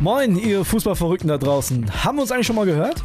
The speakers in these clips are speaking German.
Moin, ihr Fußballverrückten da draußen. Haben wir uns eigentlich schon mal gehört?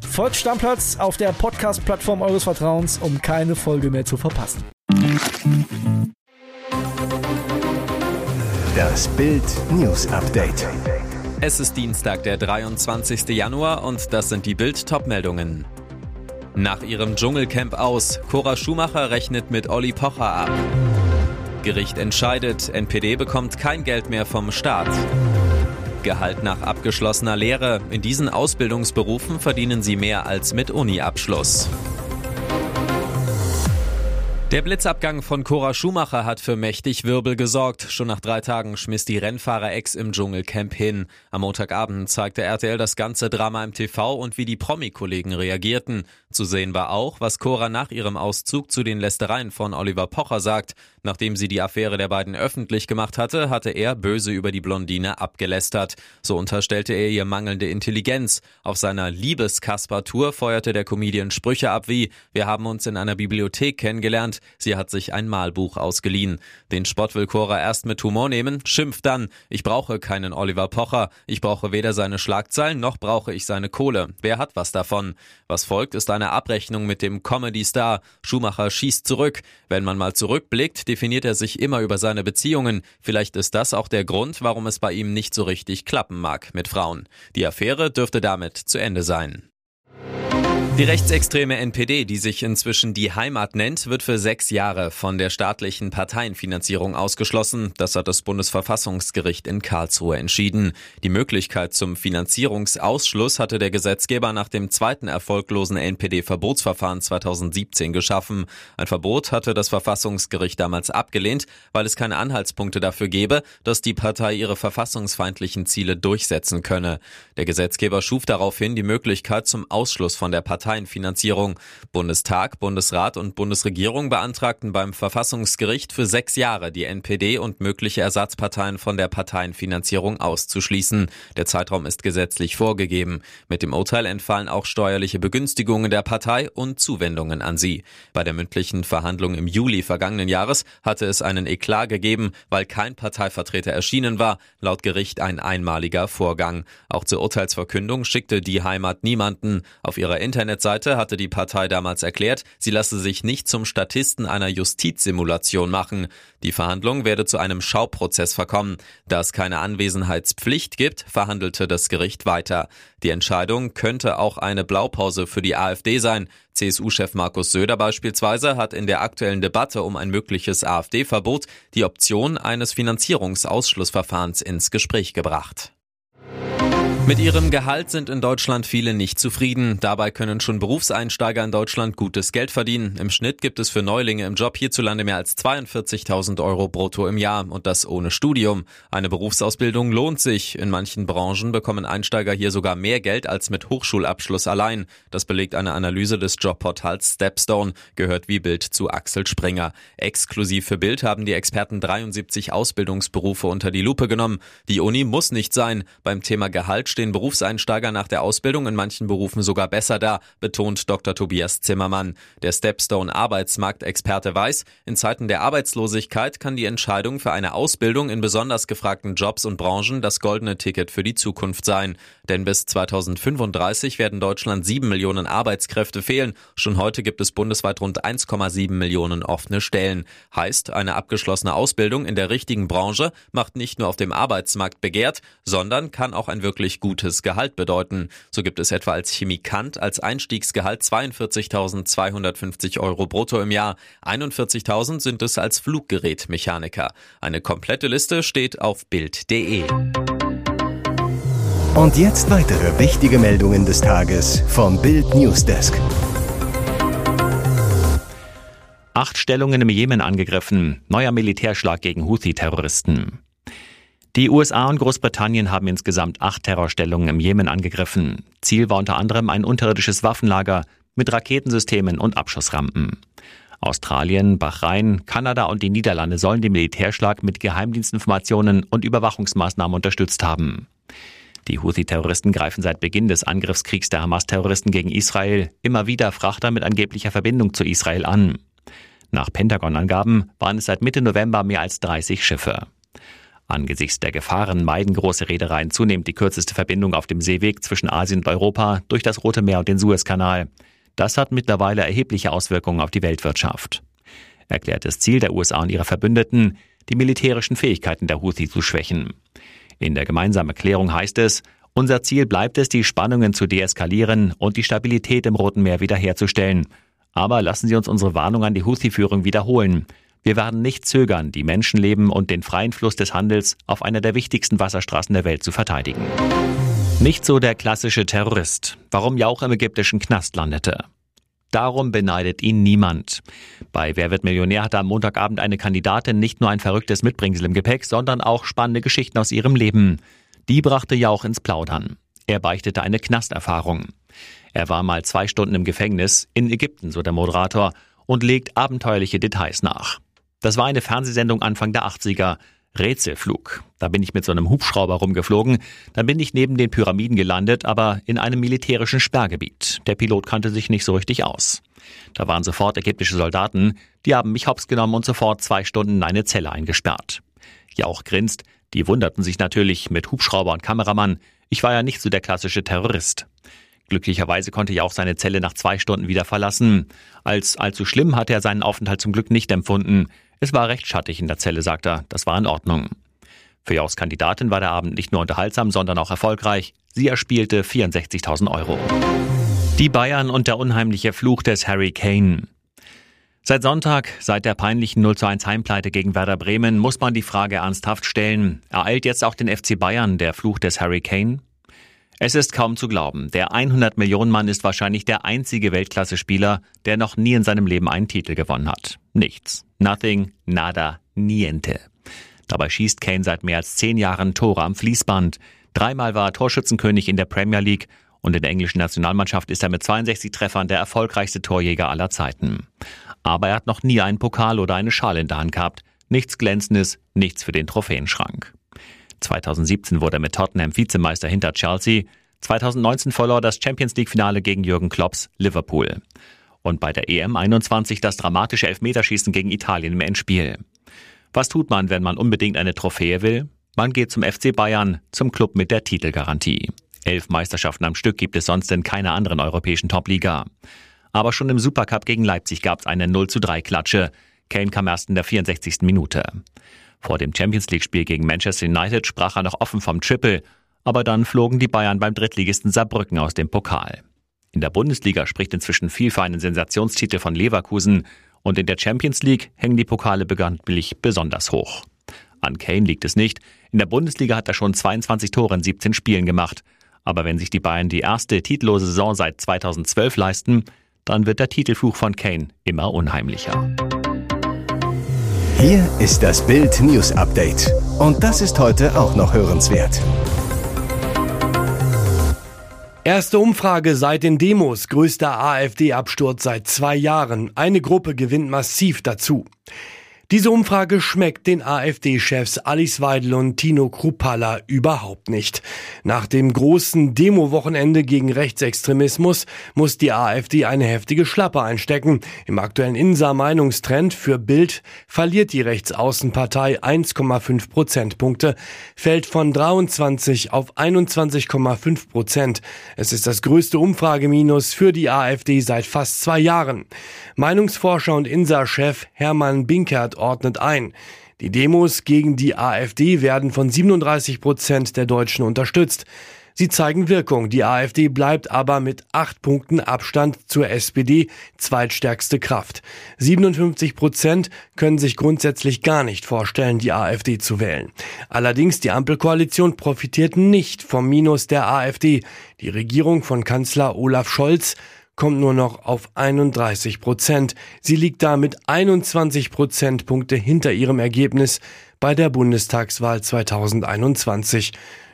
Folgt Stammplatz auf der Podcast-Plattform eures Vertrauens, um keine Folge mehr zu verpassen. Das Bild News Update. Es ist Dienstag, der 23. Januar und das sind die Bild Topmeldungen. Nach ihrem Dschungelcamp aus, Cora Schumacher rechnet mit Olli Pocher ab. Gericht entscheidet, NPD bekommt kein Geld mehr vom Staat. Gehalt nach abgeschlossener Lehre. In diesen Ausbildungsberufen verdienen sie mehr als mit Uni-Abschluss. Der Blitzabgang von Cora Schumacher hat für mächtig Wirbel gesorgt. Schon nach drei Tagen schmiss die Rennfahrer-Ex im Dschungelcamp hin. Am Montagabend zeigte RTL das ganze Drama im TV und wie die Promi-Kollegen reagierten. Zu sehen war auch, was Cora nach ihrem Auszug zu den Lästereien von Oliver Pocher sagt. Nachdem sie die Affäre der beiden öffentlich gemacht hatte, hatte er böse über die Blondine abgelästert. So unterstellte er ihr mangelnde Intelligenz. Auf seiner Liebes-Kasper-Tour feuerte der Comedian Sprüche ab wie, wir haben uns in einer Bibliothek kennengelernt, Sie hat sich ein Malbuch ausgeliehen. Den Spott will Cora erst mit Humor nehmen, schimpft dann. Ich brauche keinen Oliver Pocher. Ich brauche weder seine Schlagzeilen noch brauche ich seine Kohle. Wer hat was davon? Was folgt, ist eine Abrechnung mit dem Comedy-Star. Schumacher schießt zurück. Wenn man mal zurückblickt, definiert er sich immer über seine Beziehungen. Vielleicht ist das auch der Grund, warum es bei ihm nicht so richtig klappen mag mit Frauen. Die Affäre dürfte damit zu Ende sein. Die rechtsextreme NPD, die sich inzwischen die Heimat nennt, wird für sechs Jahre von der staatlichen Parteienfinanzierung ausgeschlossen. Das hat das Bundesverfassungsgericht in Karlsruhe entschieden. Die Möglichkeit zum Finanzierungsausschluss hatte der Gesetzgeber nach dem zweiten erfolglosen NPD-Verbotsverfahren 2017 geschaffen. Ein Verbot hatte das Verfassungsgericht damals abgelehnt, weil es keine Anhaltspunkte dafür gäbe, dass die Partei ihre verfassungsfeindlichen Ziele durchsetzen könne. Der Gesetzgeber schuf daraufhin die Möglichkeit zum Ausschluss von der Partei Parteienfinanzierung. Bundestag, Bundesrat und Bundesregierung beantragten beim Verfassungsgericht für sechs Jahre die NPD und mögliche Ersatzparteien von der Parteienfinanzierung auszuschließen. Der Zeitraum ist gesetzlich vorgegeben. Mit dem Urteil entfallen auch steuerliche Begünstigungen der Partei und Zuwendungen an sie. Bei der mündlichen Verhandlung im Juli vergangenen Jahres hatte es einen Eklat gegeben, weil kein Parteivertreter erschienen war, laut Gericht ein einmaliger Vorgang. Auch zur Urteilsverkündung schickte die Heimat niemanden. Auf ihrer Internet Internetseite hatte die Partei damals erklärt, sie lasse sich nicht zum Statisten einer Justizsimulation machen. Die Verhandlung werde zu einem Schauprozess verkommen. Da es keine Anwesenheitspflicht gibt, verhandelte das Gericht weiter. Die Entscheidung könnte auch eine Blaupause für die AfD sein. CSU-Chef Markus Söder beispielsweise hat in der aktuellen Debatte um ein mögliches AfD-Verbot die Option eines Finanzierungsausschlussverfahrens ins Gespräch gebracht. Mit ihrem Gehalt sind in Deutschland viele nicht zufrieden. Dabei können schon Berufseinsteiger in Deutschland gutes Geld verdienen. Im Schnitt gibt es für Neulinge im Job hierzulande mehr als 42.000 Euro brutto im Jahr und das ohne Studium. Eine Berufsausbildung lohnt sich. In manchen Branchen bekommen Einsteiger hier sogar mehr Geld als mit Hochschulabschluss allein. Das belegt eine Analyse des Jobportals Stepstone, gehört wie Bild zu Axel Springer. Exklusiv für Bild haben die Experten 73 Ausbildungsberufe unter die Lupe genommen. Die Uni muss nicht sein. Beim Thema Gehalt stehen Berufseinsteiger nach der Ausbildung in manchen Berufen sogar besser da, betont Dr. Tobias Zimmermann. Der Stepstone Arbeitsmarktexperte weiß, in Zeiten der Arbeitslosigkeit kann die Entscheidung für eine Ausbildung in besonders gefragten Jobs und Branchen das goldene Ticket für die Zukunft sein. Denn bis 2035 werden Deutschland sieben Millionen Arbeitskräfte fehlen. Schon heute gibt es bundesweit rund 1,7 Millionen offene Stellen. Heißt, eine abgeschlossene Ausbildung in der richtigen Branche macht nicht nur auf dem Arbeitsmarkt begehrt, sondern kann auch ein wirklich gutes Gehalt bedeuten. So gibt es etwa als Chemikant als Einstiegsgehalt 42.250 Euro brutto im Jahr. 41.000 sind es als Fluggerätmechaniker. Eine komplette Liste steht auf Bild.de. Und jetzt weitere wichtige Meldungen des Tages vom Bild Newsdesk. Acht Stellungen im Jemen angegriffen. Neuer Militärschlag gegen Houthi-Terroristen. Die USA und Großbritannien haben insgesamt acht Terrorstellungen im Jemen angegriffen. Ziel war unter anderem ein unterirdisches Waffenlager mit Raketensystemen und Abschussrampen. Australien, Bahrain, Kanada und die Niederlande sollen den Militärschlag mit Geheimdienstinformationen und Überwachungsmaßnahmen unterstützt haben. Die Houthi-Terroristen greifen seit Beginn des Angriffskriegs der Hamas-Terroristen gegen Israel immer wieder Frachter mit angeblicher Verbindung zu Israel an. Nach Pentagon-Angaben waren es seit Mitte November mehr als 30 Schiffe. Angesichts der Gefahren meiden große Reedereien zunehmend die kürzeste Verbindung auf dem Seeweg zwischen Asien und Europa durch das Rote Meer und den Suezkanal. Das hat mittlerweile erhebliche Auswirkungen auf die Weltwirtschaft. Erklärtes Ziel der USA und ihrer Verbündeten, die militärischen Fähigkeiten der Houthi zu schwächen. In der gemeinsamen Erklärung heißt es, unser Ziel bleibt es, die Spannungen zu deeskalieren und die Stabilität im Roten Meer wiederherzustellen. Aber lassen Sie uns unsere Warnung an die Houthi-Führung wiederholen. Wir werden nicht zögern, die Menschenleben und den freien Fluss des Handels auf einer der wichtigsten Wasserstraßen der Welt zu verteidigen. Nicht so der klassische Terrorist, warum Jauch im ägyptischen Knast landete. Darum beneidet ihn niemand. Bei Wer wird Millionär hatte am Montagabend eine Kandidatin nicht nur ein verrücktes Mitbringsel im Gepäck, sondern auch spannende Geschichten aus ihrem Leben. Die brachte Jauch ins Plaudern. Er beichtete eine Knasterfahrung. Er war mal zwei Stunden im Gefängnis in Ägypten, so der Moderator, und legt abenteuerliche Details nach. Das war eine Fernsehsendung Anfang der 80er. Rätselflug. Da bin ich mit so einem Hubschrauber rumgeflogen. Dann bin ich neben den Pyramiden gelandet, aber in einem militärischen Sperrgebiet. Der Pilot kannte sich nicht so richtig aus. Da waren sofort ägyptische Soldaten, die haben mich hops genommen und sofort zwei Stunden in eine Zelle eingesperrt. Jauch grinst, die wunderten sich natürlich mit Hubschrauber und Kameramann. Ich war ja nicht so der klassische Terrorist. Glücklicherweise konnte Jauch seine Zelle nach zwei Stunden wieder verlassen. Als allzu schlimm hatte er seinen Aufenthalt zum Glück nicht empfunden. Es war recht schattig in der Zelle, sagt er. Das war in Ordnung. Für Jauchs Kandidatin war der Abend nicht nur unterhaltsam, sondern auch erfolgreich. Sie erspielte 64.000 Euro. Die Bayern und der unheimliche Fluch des Harry Kane. Seit Sonntag, seit der peinlichen 0 zu 1 Heimpleite gegen Werder Bremen, muss man die Frage ernsthaft stellen. Ereilt jetzt auch den FC Bayern der Fluch des Harry Kane? Es ist kaum zu glauben. Der 100 Millionen Mann ist wahrscheinlich der einzige Weltklasse-Spieler, der noch nie in seinem Leben einen Titel gewonnen hat. Nichts. Nothing, nada, niente. Dabei schießt Kane seit mehr als zehn Jahren Tore am Fließband. Dreimal war er Torschützenkönig in der Premier League und in der englischen Nationalmannschaft ist er mit 62 Treffern der erfolgreichste Torjäger aller Zeiten. Aber er hat noch nie einen Pokal oder eine Schale in der Hand gehabt. Nichts Glänzendes, nichts für den Trophäenschrank. 2017 wurde er mit Tottenham Vizemeister hinter Chelsea. 2019 verlor das Champions League Finale gegen Jürgen Klopps Liverpool und bei der EM 21 das dramatische Elfmeterschießen gegen Italien im Endspiel. Was tut man, wenn man unbedingt eine Trophäe will? Man geht zum FC Bayern, zum Club mit der Titelgarantie. Elf Meisterschaften am Stück gibt es sonst in keiner anderen europäischen Topliga. Aber schon im Supercup gegen Leipzig gab es eine 0 zu 3 Klatsche. Kane kam erst in der 64. Minute. Vor dem Champions League-Spiel gegen Manchester United sprach er noch offen vom Triple, aber dann flogen die Bayern beim Drittligisten Saarbrücken aus dem Pokal. In der Bundesliga spricht inzwischen viel für einen Sensationstitel von Leverkusen und in der Champions League hängen die Pokale bekanntlich besonders hoch. An Kane liegt es nicht. In der Bundesliga hat er schon 22 Tore in 17 Spielen gemacht. Aber wenn sich die Bayern die erste titellose Saison seit 2012 leisten, dann wird der Titelfluch von Kane immer unheimlicher. Hier ist das Bild News Update. Und das ist heute auch noch hörenswert. Erste Umfrage seit den Demos, größter AfD-Absturz seit zwei Jahren. Eine Gruppe gewinnt massiv dazu. Diese Umfrage schmeckt den AfD-Chefs Alice Weidel und Tino Krupalla überhaupt nicht. Nach dem großen Demo-Wochenende gegen Rechtsextremismus muss die AfD eine heftige Schlappe einstecken. Im aktuellen Insa-Meinungstrend für Bild verliert die Rechtsaußenpartei 1,5 Prozentpunkte, fällt von 23 auf 21,5 Prozent. Es ist das größte Umfrageminus für die AfD seit fast zwei Jahren. Meinungsforscher und Insa-Chef Hermann Binkert ordnet ein. Die Demos gegen die AfD werden von 37 Prozent der Deutschen unterstützt. Sie zeigen Wirkung. Die AfD bleibt aber mit acht Punkten Abstand zur SPD zweitstärkste Kraft. 57 Prozent können sich grundsätzlich gar nicht vorstellen, die AfD zu wählen. Allerdings die Ampelkoalition profitiert nicht vom Minus der AfD. Die Regierung von Kanzler Olaf Scholz kommt nur noch auf 31 Prozent. Sie liegt damit 21 Prozentpunkte hinter ihrem Ergebnis bei der Bundestagswahl 2021.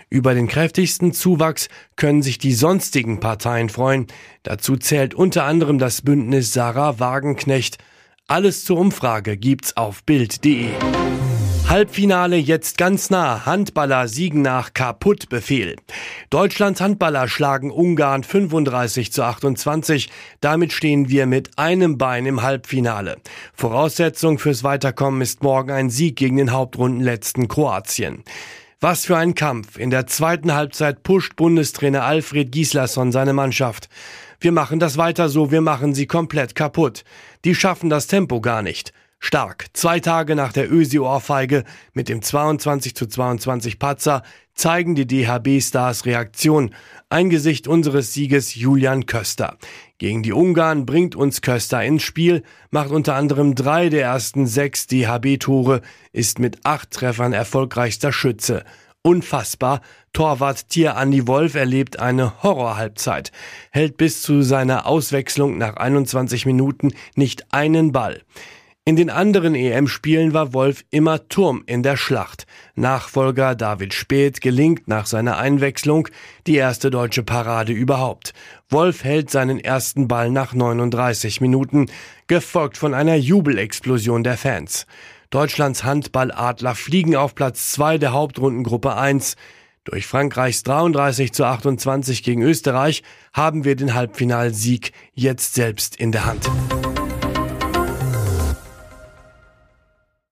Über den kräftigsten Zuwachs können sich die sonstigen Parteien freuen. Dazu zählt unter anderem das Bündnis Sarah Wagenknecht. Alles zur Umfrage gibt's auf Bild.de. Halbfinale jetzt ganz nah. Handballer siegen nach Kaputtbefehl. Deutschlands Handballer schlagen Ungarn 35 zu 28. Damit stehen wir mit einem Bein im Halbfinale. Voraussetzung fürs Weiterkommen ist morgen ein Sieg gegen den Hauptrundenletzten Kroatien. Was für ein Kampf. In der zweiten Halbzeit pusht Bundestrainer Alfred Gislason seine Mannschaft. Wir machen das weiter so, wir machen sie komplett kaputt. Die schaffen das Tempo gar nicht. Stark. Zwei Tage nach der Ösi-Ohrfeige mit dem 22 zu 22 Patzer zeigen die DHB-Stars Reaktion. Ein Gesicht unseres Sieges Julian Köster. Gegen die Ungarn bringt uns Köster ins Spiel, macht unter anderem drei der ersten sechs DHB-Tore, ist mit acht Treffern erfolgreichster Schütze. Unfassbar. Torwart Tier Andi Wolf erlebt eine Horrorhalbzeit, hält bis zu seiner Auswechslung nach 21 Minuten nicht einen Ball. In den anderen EM-Spielen war Wolf immer Turm in der Schlacht. Nachfolger David Speth gelingt nach seiner Einwechslung die erste deutsche Parade überhaupt. Wolf hält seinen ersten Ball nach 39 Minuten, gefolgt von einer Jubelexplosion der Fans. Deutschlands Handballadler fliegen auf Platz 2 der Hauptrundengruppe 1. Durch Frankreichs 33 zu 28 gegen Österreich haben wir den Halbfinalsieg jetzt selbst in der Hand.